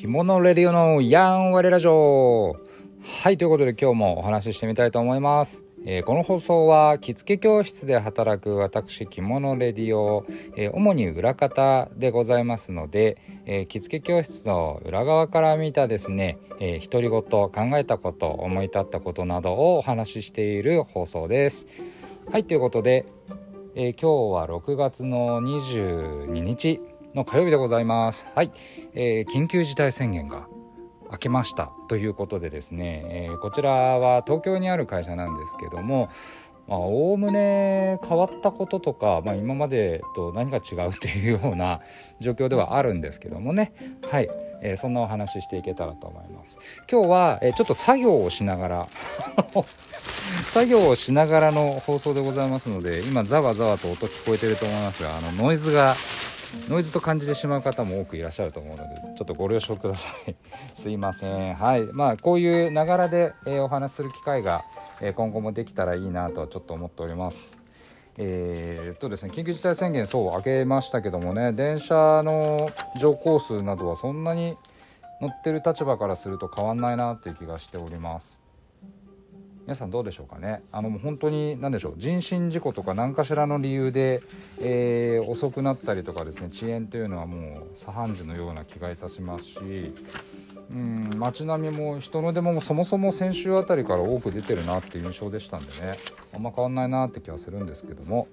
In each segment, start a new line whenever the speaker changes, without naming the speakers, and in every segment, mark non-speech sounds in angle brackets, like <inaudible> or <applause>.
着物レディオのやんわれラジオ。はいということで今日もお話ししてみたいと思います、えー、この放送は着付け教室で働く私着物レディオ、えー、主に裏方でございますので、えー、着付け教室の裏側から見たですね、えー、独り言考えたこと思い立ったことなどをお話ししている放送です。はいということで、え今日は6月の22日。の火曜日でございます。はい、えー、緊急事態宣言が明けましたということでですね、えー、こちらは東京にある会社なんですけどもおおむね変わったこととか、まあ、今までと何が違うっていうような <laughs> 状況ではあるんですけどもね。はい、えー、そんなお話ししていけたらと思います。今日は、えー、ちょっと作業をしながら <laughs> 作業をしながらの放送でございますので今ざわざわと音聞こえてると思いますがあのノイズがノイズと感じてしまう方も多くいらっしゃると思うのでちょっとご了承ください。<laughs> すいません。はい。まあこういうながらで、えー、お話しする機会が、えー、今後もできたらいいなとちょっと思っております。えー、っとですね緊急事態宣言そう明けましたけどもね電車の乗降数などはそんなに乗ってる立場からすると変わんないなっていう気がしております。皆さんどうでしょうかね。あのもう本当に何でしょう人身事故とか何かしらの理由で、えー、遅くなったりとかですね遅延というのはもう左半時のような気がいたしますしうん街並みも人の出もそもそも先週あたりから多く出てるなっていう印象でしたんでねあんま変わんないなって気はするんですけども。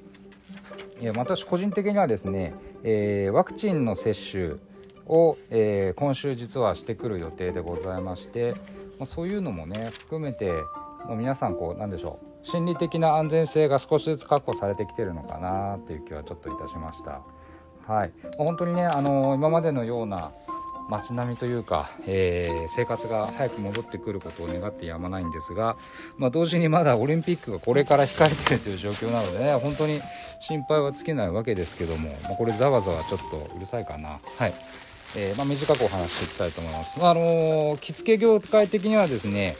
いや私個人的にはですね、えー、ワクチンの接種を、えー、今週実はしてくる予定でございまして、ま、そういうのもね含めて皆さんこうなんでしょう心理的な安全性が少しずつ確保されてきてるのかなっていう気はちょっといたしました。はい、本当にねあの今までのような街並みというか、えー、生活が早く戻ってくることを願ってやまないんですが、まあ、同時にまだオリンピックがこれから控えてるという状況なのでね本当に心配は尽きないわけですけども、まあ、これざわざわちょっとうるさいかな。はいえーまあ、短くお話していきたいと思います。まあ、あの、着付け業界的にはですね、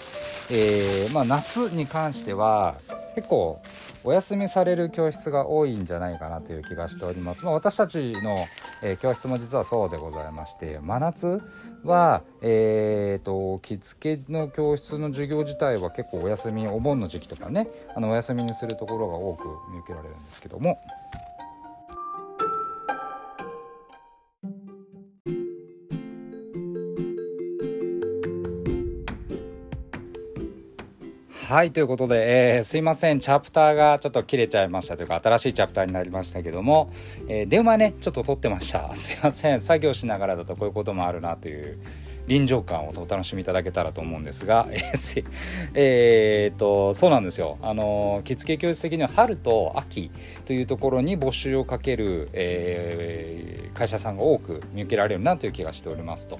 えー、まあ、夏に関しては結構お休みされる教室が多いんじゃないかなという気がしております。まあ、私たちの、えー、教室も実はそうでございまして真夏は、えーと、着付けの教室の授業自体は結構お休みお盆の時期とかねあのお休みにするところが多く見受けられるんですけどもはいということで、えー、すいません。チャプターがちょっと切れちゃいましたというか新しいチャプターになりましたけども、えー、電話ねちょっと撮ってました。<laughs> すいません。作業しながらだとこういうこともあるなという臨場感をお楽しみいただけたらと思うんですが、<laughs> えー、えー、とそうなんですよ。あの着付け教室的には春と秋というところに募集をかける、えー、会社さんが多く見受けられるなという気がしておりますと。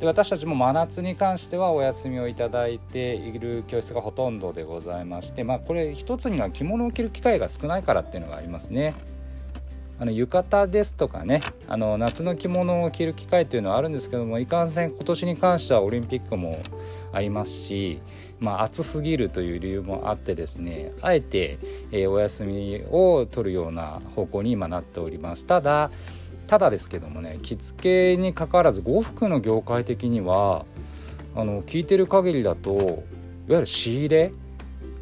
で私たちも真夏に関してはお休みをいただいている教室がほとんどでございましてまあこれ一つには着物を着る機会が少ないからっていうのがありますね。あの浴衣ですとかねあの夏の着物を着る機会というのはあるんですけどもいかんせん今年に関してはオリンピックもありますし、まあ、暑すぎるという理由もあってですねあえて、えー、お休みを取るような方向に今なっております。ただただですけどもね着付けにかかわらず呉服の業界的にはあの聞いてる限りだといわゆる仕入れ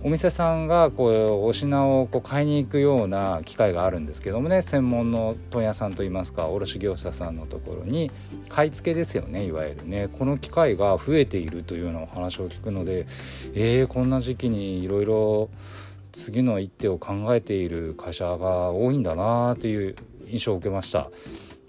お店さんがこうお品をこう買いに行くような機会があるんですけどもね専門の問屋さんといいますか卸業者さんのところに買い付けですよねいわゆるね。この機会が増えているというようなお話を聞くのでえー、こんな時期にいろいろ次の一手を考えている会社が多いんだなという印象を受けました。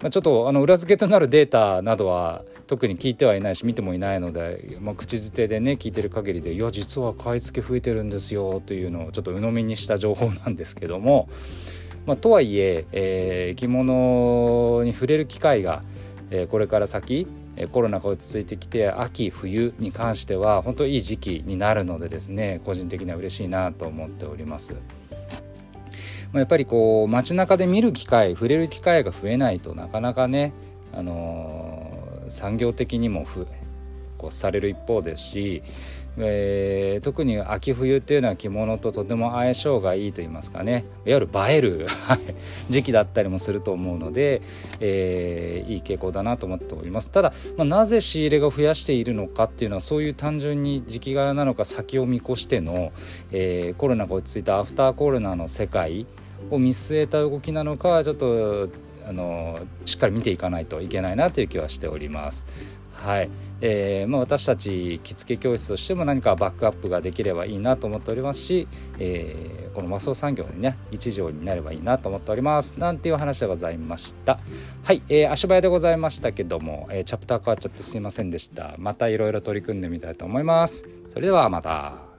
まあ、ちょっとあの裏付けとなるデータなどは特に聞いてはいないし見てもいないので、まあ、口づてでね聞いてる限りでいや実は買い付け増えてるんですよというのをちょっと鵜呑みにした情報なんですけども、まあ、とはいええー、着物に触れる機会が、えー、これから先コロナが落ち着いてきて秋冬に関しては本当いい時期になるのでですね個人的には嬉しいなと思っております。まあ、やっぱりこう街中で見る機会触れる機会が増えないとなかなかね、あのー、産業的にも構される一方ですし、えー、特に秋冬っていうのは着物ととても相性がいいと言いますかねいわゆる映える時期だったりもすると思うので、えー、いい傾向だなと思っておりますただ、まあ、なぜ仕入れが増やしているのかっていうのはそういう単純に時期柄なのか先を見越しての、えー、コロナが落ち着いたアフターコロナの世界を見据えた動きなのかちょっとあのしっかり見ていかないといけないなという気はしております。はい。えーまあ、私たち着付け教室としても何かバックアップができればいいなと思っておりますし、えー、この和装産業にね一条になればいいなと思っております。なんていう話でございました。はい、えー、足早でございましたけども、えー、チャプター変わっちゃってすいませんでした。またいろいろ取り組んでみたいと思います。それではまた。